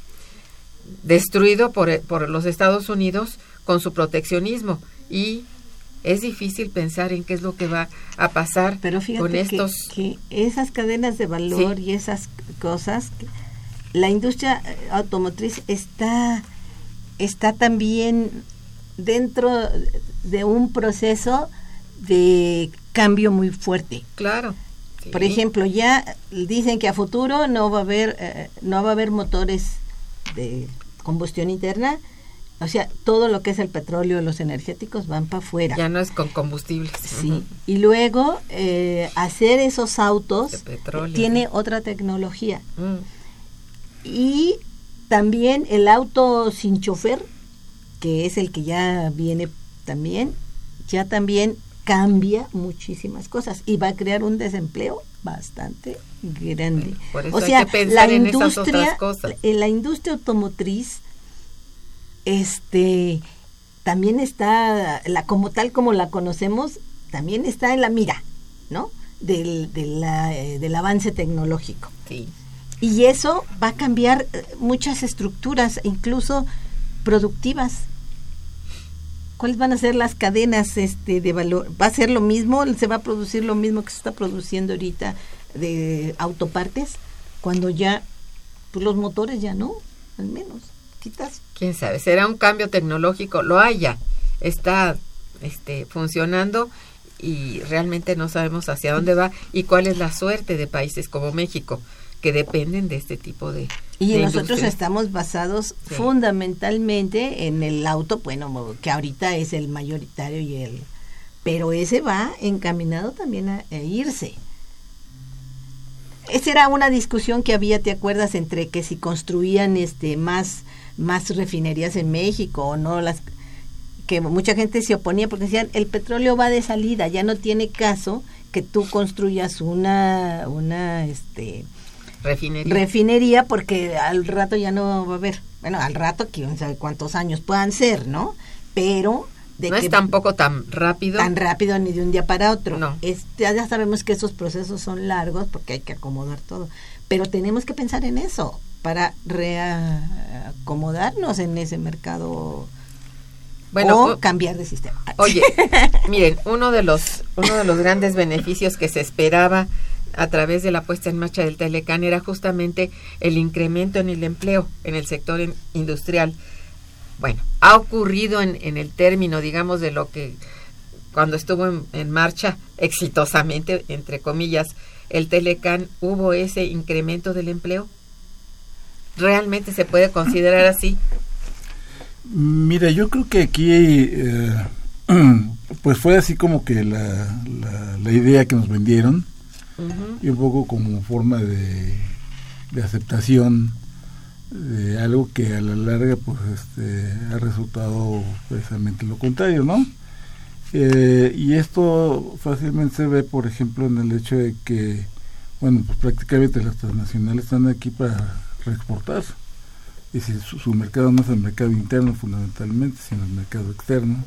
destruido por, por los Estados Unidos con su proteccionismo y es difícil pensar en qué es lo que va a pasar Pero con estos que, esas cadenas de valor y esas cosas la industria eh, automotriz está está también dentro de un proceso de cambio muy fuerte. Claro. Por ejemplo, ya dicen que a futuro no va a haber eh, no va a haber motores de combustión interna, o sea, todo lo que es el petróleo, los energéticos van para afuera. Ya no es con combustibles. Sí. Y luego eh, hacer esos autos tiene otra tecnología. Mm. Y también el auto sin chofer, que es el que ya viene también, ya también cambia muchísimas cosas y va a crear un desempleo bastante grande. o sea, la industria, la industria automotriz este también está la como tal como la conocemos también está en la mira no del, eh, del avance tecnológico. Sí. y eso va a cambiar eh, muchas estructuras incluso productivas. Cuáles van a ser las cadenas este de valor va a ser lo mismo se va a producir lo mismo que se está produciendo ahorita de autopartes cuando ya pues los motores ya no al menos Quién sabe, será un cambio tecnológico, lo haya, está este, funcionando y realmente no sabemos hacia dónde va y cuál es la suerte de países como México que dependen de este tipo de y nosotros estamos basados fundamentalmente en el auto bueno que ahorita es el mayoritario y el pero ese va encaminado también a irse. Esa era una discusión que había te acuerdas entre que si construían este más más refinerías en México o no las que mucha gente se oponía porque decían el petróleo va de salida, ya no tiene caso que tú construyas una una este refinería, refinería porque al rato ya no va a haber, bueno, al rato quién sabe cuántos años puedan ser, ¿no? Pero no es tampoco tan rápido. Tan rápido ni de un día para otro. No. ya sabemos que esos procesos son largos porque hay que acomodar todo. Pero tenemos que pensar en eso para reacomodarnos en ese mercado bueno, o cambiar de sistema. Oye, miren, uno de los uno de los grandes beneficios que se esperaba a través de la puesta en marcha del Telecan era justamente el incremento en el empleo en el sector industrial. Bueno, ha ocurrido en, en el término, digamos, de lo que cuando estuvo en, en marcha exitosamente, entre comillas, el Telecan, hubo ese incremento del empleo realmente se puede considerar así? Mira, yo creo que aquí eh, pues fue así como que la, la, idea que nos vendieron y un poco como forma de, de, aceptación de algo que a la larga pues este, ha resultado precisamente lo contrario, ¿no? Eh, y esto fácilmente se ve, por ejemplo, en el hecho de que, bueno, pues prácticamente las transnacionales están aquí para exportar. Y si su, mercado no es el mercado interno fundamentalmente, sino el mercado externo.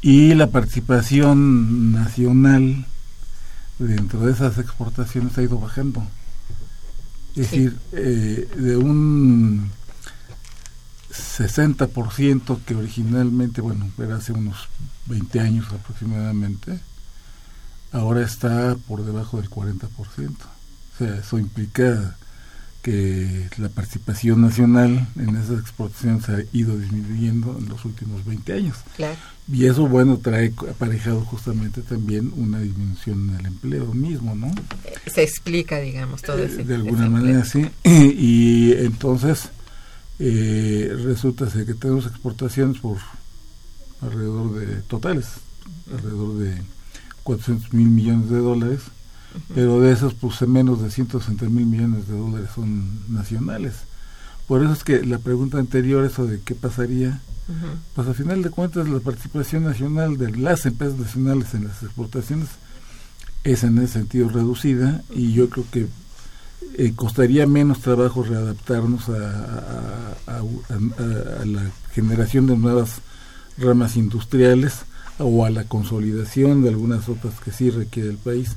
Y la participación nacional dentro de esas exportaciones ha ido bajando. Es decir, eh, de un 60% que originalmente, bueno, era hace unos 20 años aproximadamente, ahora está por debajo del 40%. O sea, eso implica que la participación nacional en esas exportaciones ha ido disminuyendo en los últimos 20 años. Y eso, bueno, trae aparejado justamente también una disminución en el empleo mismo, ¿no? Se explica, digamos, todo eso. De alguna manera, sí. Y entonces eh, resulta ser que tenemos exportaciones por alrededor de totales, alrededor de 400 mil millones de dólares, pero de esos pues menos de 160 mil millones de dólares son nacionales. Por eso es que la pregunta anterior, eso de qué pasaría, pues al final de cuentas la participación nacional de las empresas nacionales en las exportaciones es en ese sentido reducida y yo creo que eh, costaría menos trabajo readaptarnos a, a, la generación de nuevas ramas industriales o a la consolidación de algunas otras que sí requiere el país.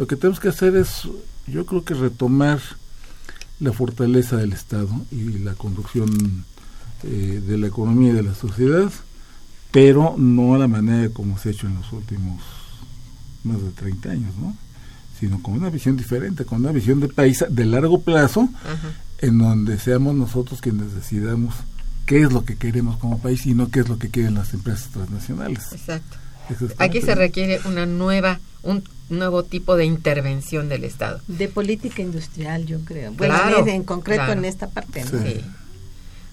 Lo que tenemos que hacer es, yo creo que retomar la fortaleza del Estado y la conducción eh, de la economía y de la sociedad, pero no a la manera como se ha hecho en los últimos más de 30 años, ¿no? sino con una visión diferente, con una visión de país de largo plazo, en donde seamos nosotros quienes decidamos qué es lo que queremos como país y no qué es lo que quieren las empresas transnacionales. Exacto. Aquí se requiere una nueva, un nuevo tipo de intervención del Estado. De política industrial, yo creo. Bueno, en concreto en esta parte.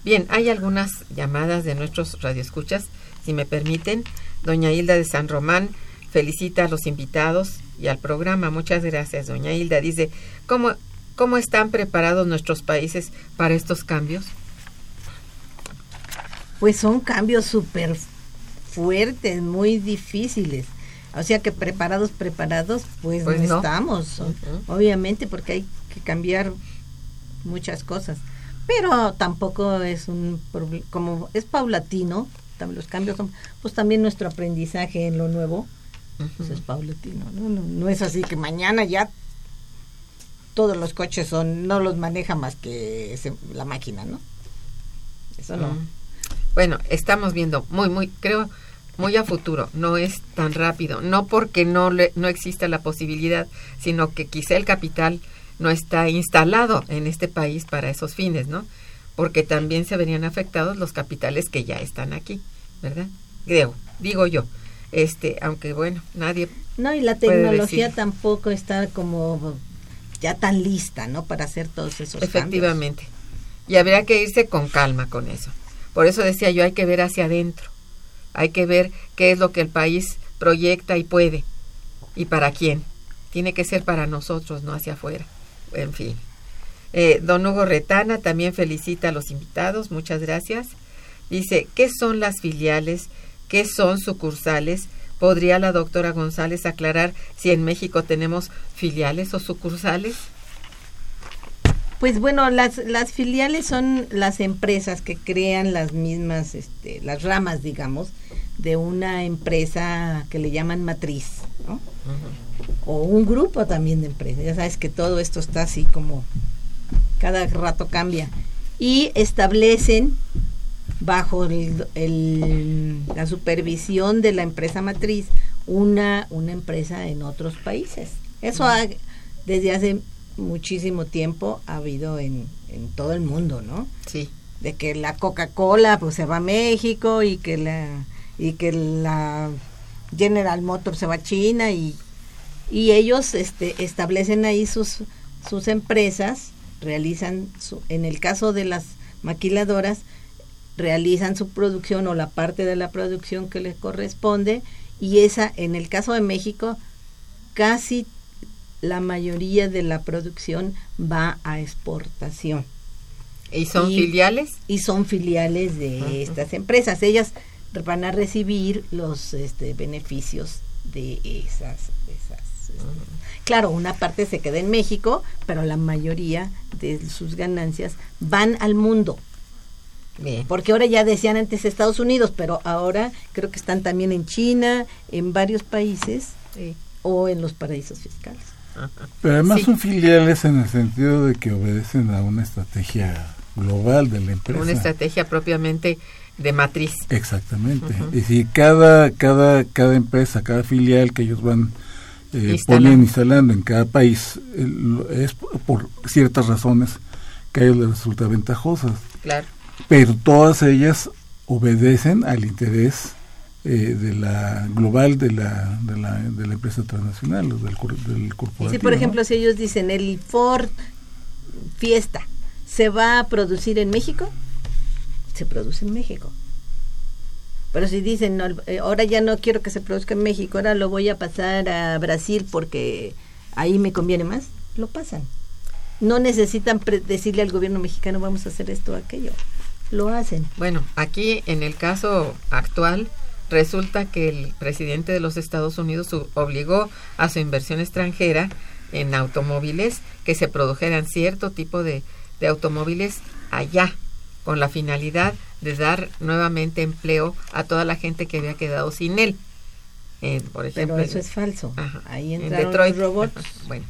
Bien, hay algunas llamadas de nuestros radioescuchas, si me permiten. Doña Hilda de San Román felicita a los invitados y al programa. Muchas gracias, doña Hilda. Dice, ¿cómo, cómo están preparados nuestros países para estos cambios? Pues son cambios súper fuertes, muy difíciles. O sea que preparados, preparados, pues, pues no, estamos, obviamente, porque hay que cambiar muchas cosas. Pero tampoco es un como es paulatino, los cambios son, pues también nuestro aprendizaje en lo nuevo pues es paulatino, ¿no? ¿no? es así que mañana ya todos los coches son, no los maneja más que la máquina, ¿no? Eso no. Mm. Bueno, estamos viendo muy, muy, creo, muy a futuro, no es tan rápido, no porque no, le, no exista la posibilidad, sino que quizá el capital no está instalado en este país para esos fines, ¿no? Porque también se verían afectados los capitales que ya están aquí, ¿verdad? Creo, digo yo este aunque bueno nadie no y la tecnología tampoco está como ya tan lista no para hacer todos esos efectivamente. Y habría que irse con calma con eso. Por eso decía yo hay que ver hacia adentro hay que ver qué es lo que el país proyecta y puede. Y para quién tiene que ser para nosotros no hacia afuera. En fin. Eh, don Hugo Retana también felicita a los invitados muchas gracias. Dice qué son las filiales ¿Qué son sucursales? ¿Podría la doctora González aclarar si en México tenemos filiales o sucursales? Pues bueno, las, las filiales son las empresas que crean las mismas, este, las ramas, digamos, de una empresa que le llaman matriz, ¿no? O un grupo también de empresas. Ya sabes que todo esto está así como cada rato cambia. Y establecen bajo el, la supervisión de la empresa matriz una, una empresa en otros países. Eso desde hace muchísimo tiempo ha habido en, en todo el mundo, ¿no? Sí. De que la Coca-Cola pues se va a México y que la y que la General Motors se va a China y, y ellos este, establecen ahí sus sus empresas, realizan su, en el caso de las maquiladoras realizan su producción o la parte de la producción que les corresponde y esa, en el caso de México, casi la mayoría de la producción va a exportación. ¿Y son filiales? Y son filiales de estas empresas. Ellas van a recibir los este, beneficios de esas. esas este, Claro, una parte se queda en México, pero la mayoría de sus ganancias van al mundo. Porque ahora ya decían antes Estados Unidos, pero ahora creo que están también en China, en varios países. o en los paraísos fiscales. Pero además son filiales en el sentido de que obedecen a una estrategia global de la empresa. Una estrategia propiamente de matriz. Exactamente. Y si cada, cada, cada empresa, cada filial que ellos van eh, poniendo, instalando en cada país, es por ciertas razones que a ellos les resulta ventajosa. Claro. Pero todas ellas obedecen al interés eh, de la global de la, de la, de la empresa transnacional, del, del corporativo. Y si, por ejemplo, si ellos dicen el Ford Fiesta se va a producir en México, se produce en México. Pero si dicen, eh, ahora ya no quiero que se produzca en México, ahora lo voy a pasar a Brasil porque ahí me conviene más, lo pasan. No necesitan decirle al gobierno mexicano vamos a hacer esto o aquello. Lo hacen. Bueno, aquí en el caso actual resulta que el presidente de los Estados Unidos obligó a su inversión extranjera en automóviles que se produjeran cierto tipo de, de automóviles allá con la finalidad de dar nuevamente empleo a toda la gente que había quedado sin él. Eh, por ejemplo, pero eso es falso. Ahí en Detroit. robots. Bueno,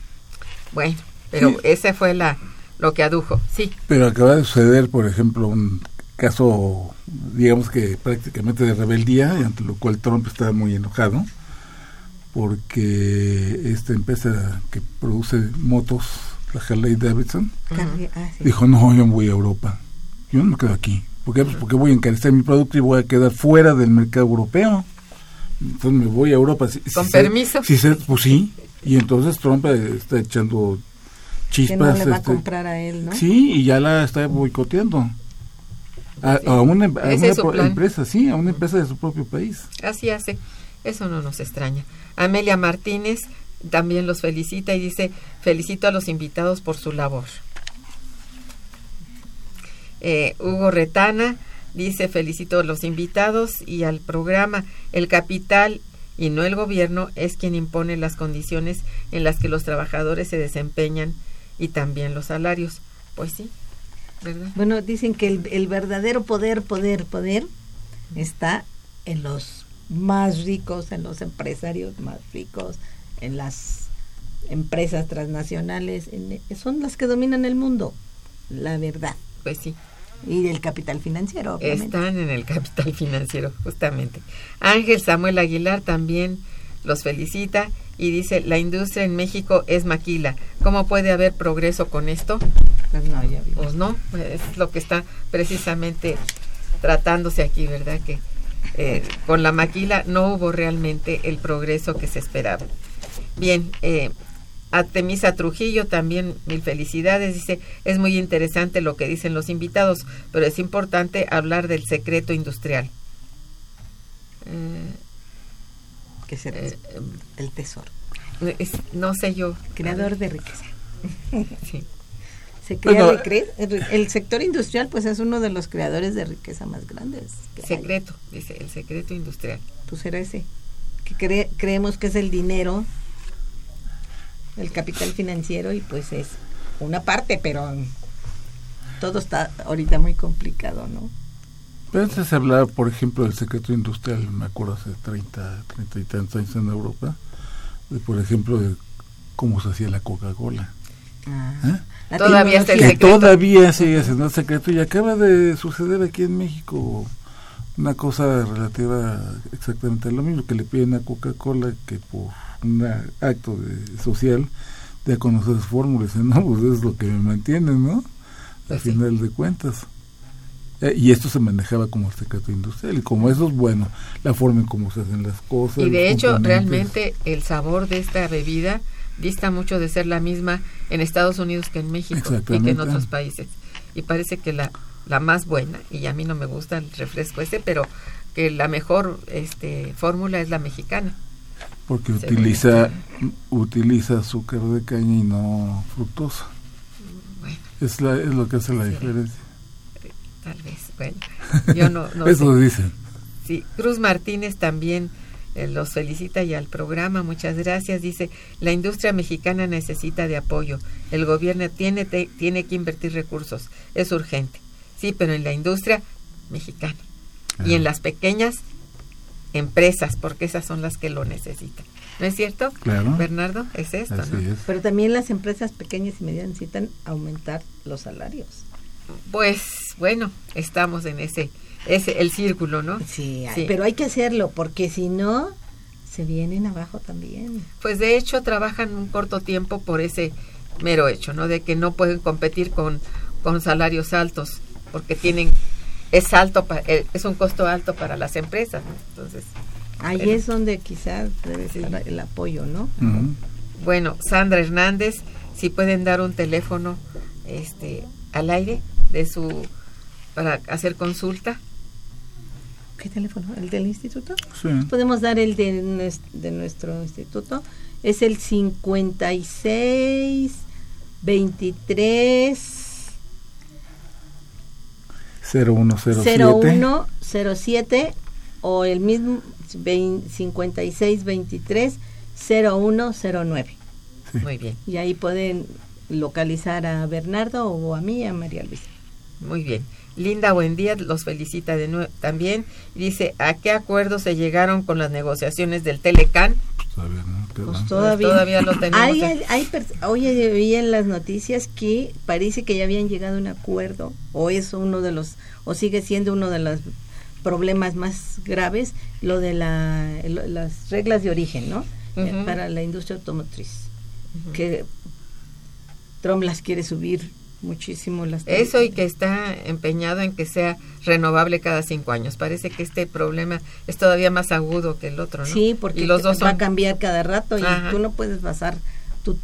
bueno, pero ese fue la lo que adujo, sí. Pero acaba de suceder, por ejemplo, un caso, digamos que prácticamente de rebeldía, ante lo cual Trump está muy enojado, porque esta empresa que produce motos, la Harley Davidson, ah, dijo, no, yo voy a Europa yo no me quedo aquí. ¿Por qué? Pues porque voy a encarecer mi producto y voy a quedar fuera del mercado europeo. Entonces me voy a Europa. ¿Con permiso? pues sí. Y entonces Trump está echando chispas. Que no le va a este, comprar a él, ¿no? Sí, y ya la está boicoteando. A, una, empresa, sí, a una empresa de su propio país. Así hace. Eso no nos extraña. Amelia Martínez también los felicita y dice, felicito a los invitados por su labor. Eh, Hugo Retana dice, felicito a los invitados y al programa. El capital y no el gobierno es quien impone las condiciones en las que los trabajadores se desempeñan y también los salarios. Pues sí, ¿verdad? Bueno, dicen que el, el verdadero poder, poder, poder está en los más ricos, en los empresarios más ricos, en las empresas transnacionales, son las que dominan el mundo, la verdad. Pues sí. Y del capital financiero. Obviamente. Están en el capital financiero, justamente. Ángel Samuel Aguilar también los felicita y dice, la industria en México es maquila. ¿Cómo puede haber progreso con esto? Pues no, ya Pues no, es lo que está precisamente tratándose aquí, ¿verdad? Que eh, con la maquila no hubo realmente el progreso que se esperaba. Bien, eh, a Temisa Trujillo también mil felicidades. Dice, es muy interesante lo que dicen los invitados, pero es importante hablar del secreto industrial. ¿Qué es eh, el tesoro? no sé yo. Creador de riqueza. sí. Se crea el sector industrial pues es uno de los creadores de riqueza más grandes. Secreto, dice, el secreto industrial. Pues era ese, que creemos que es el dinero el capital financiero y pues es una parte, pero todo está ahorita muy complicado, ¿no? Pero antes se hablaba, por ejemplo, del secreto industrial, me acuerdo hace 30, 30 y tantos años en Europa, de, por ejemplo, de cómo se hacía la Coca-Cola. Ah, ¿Eh? Todavía está el secreto. Todavía sigue siendo el secreto y acaba de suceder aquí en México una cosa relativa exactamente a lo mismo, que le piden a Coca-Cola que por un acto de, social de conocer las fórmulas, no, pues es lo que me mantiene, ¿no? Al pues final de cuentas. Eh, y esto se manejaba como secreto industrial, y como eso es bueno, la forma en cómo se hacen las cosas. Y de hecho, realmente el sabor de esta bebida dista mucho de ser la misma en Estados Unidos que en México y que en otros países. Y parece que la, la más buena, y a mí no me gusta el refresco ese, pero que la mejor este, fórmula es la mexicana. Porque utiliza, utiliza azúcar de caña y no fructosa. Es, la, es lo que hace la diferencia. Tal vez, bueno, yo no, no Eso dicen. Sí, Cruz Martínez también los felicita y al programa, muchas gracias. Dice, la industria mexicana necesita de apoyo. El gobierno tiene, tiene que invertir recursos. Es urgente. Sí, pero en la industria mexicana. Y en las pequeñas empresas, porque esas son las que lo necesitan. ¿No es cierto? Claro. Bernardo, es esto, Así ¿no? es. Pero también las empresas pequeñas y medianas necesitan aumentar los salarios. Pues bueno, estamos en ese, ese el círculo, ¿no? Sí, Sí. pero hay que hacerlo porque si no se vienen abajo también. Pues de hecho trabajan un corto tiempo por ese mero hecho, ¿no? De que no pueden competir con, con salarios altos, porque tienen, es alto, pa- eh, es un costo alto para las empresas, ¿no? Entonces, Ahí Bueno. es donde quizás debe Sí. estar el apoyo, ¿no? Bueno, Sandra Hernández, si pueden dar un teléfono este al aire de su para hacer consulta. ¿Qué teléfono? ¿El del instituto? Sí. Podemos dar el de, de nuestro instituto. Es el 56 23 0107 0107 o el mismo 20 56 23 0109. Sí. Muy bien, Y ahí pueden localizar a Bernardo o a mí, a María Luisa. muy bien. Linda Buen día los felicita de nuevo también. y Dice, ¿a qué acuerdo se llegaron con las negociaciones del Telecan? Todavía no, Pues va. todavía, todavía lo tenemos Hay, en- hay pers- oye, vi en las noticias que parece que ya habían llegado a un acuerdo, o es uno de los, o sigue siendo uno de los problemas más graves, lo de la, lo- las reglas de origen, ¿no? Eh, para la industria automotriz. Que Trump las quiere subir muchísimo las Eso y que está empeñado en que sea renovable cada cinco años. Parece que este problema es todavía más agudo que el otro, ¿no? Sí, porque y los dos va a cambiar cada rato y Ajá. tú no puedes basar tu,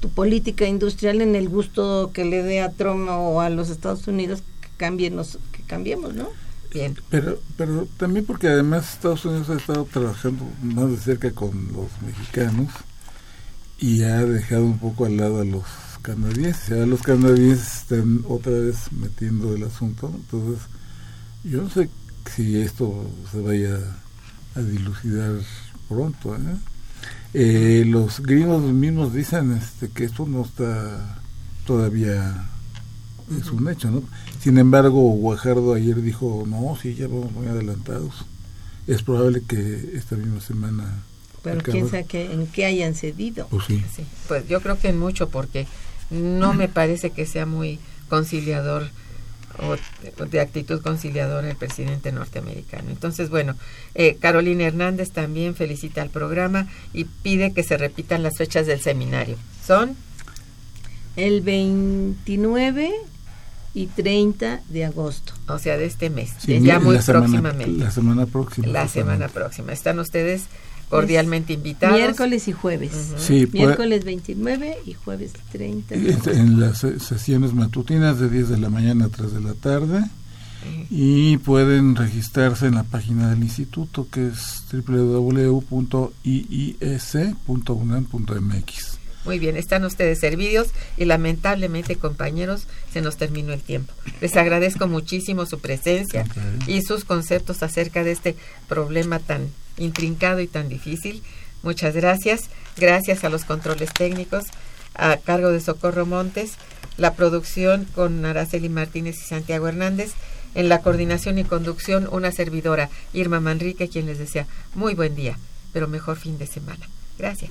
tu política industrial en el gusto que le dé a Trump o a los Estados Unidos que cambien los- que cambiemos, ¿no? bien. Pero, pero también porque además Estados Unidos ha estado trabajando más de cerca con los mexicanos y ha dejado un poco al lado a los canadienses. Ahora los canadienses están otra vez metiendo el asunto. Entonces, yo no sé si esto se vaya a dilucidar pronto. ¿eh? Eh, los gringos mismos dicen este, que esto no está todavía es un hecho, ¿no? Sin embargo, Guajardo ayer dijo, no, sí, ya vamos muy adelantados. Es probable que esta misma semana... Pero acabe. quién sabe qué- en qué hayan cedido. Pues sí. Sí, pues yo creo que en mucho porque no me parece que sea muy conciliador o de- actitud conciliadora el presidente norteamericano. Entonces, bueno, eh, Carolina Hernández también felicita al programa y pide que se repitan las fechas del seminario. Son El 29 y 30 de agosto. o sea, de este mes, Sí, ya la muy semana- próximamente. La semana próxima. La semana próxima. Están ustedes cordialmente invitados. Miércoles y jueves. Ujú. Sí, puede- Miércoles 29 y jueves 30. de en, las se- sesiones matutinas de 10 de la mañana a 3 de la tarde y pueden registrarse en la página del instituto que es www.iis.unam.mx. Muy bien, están ustedes servidos y lamentablemente, compañeros, se nos terminó el tiempo. Les agradezco muchísimo su presencia y sus conceptos acerca de este problema tan intrincado y tan difícil. Muchas gracias. Gracias a los controles técnicos a cargo de Socorro Montes, la producción con Araceli Martínez y Santiago Hernández, en la coordinación y conducción una servidora, Irma Manrique, quien les desea muy buen día, pero mejor fin de semana. Gracias.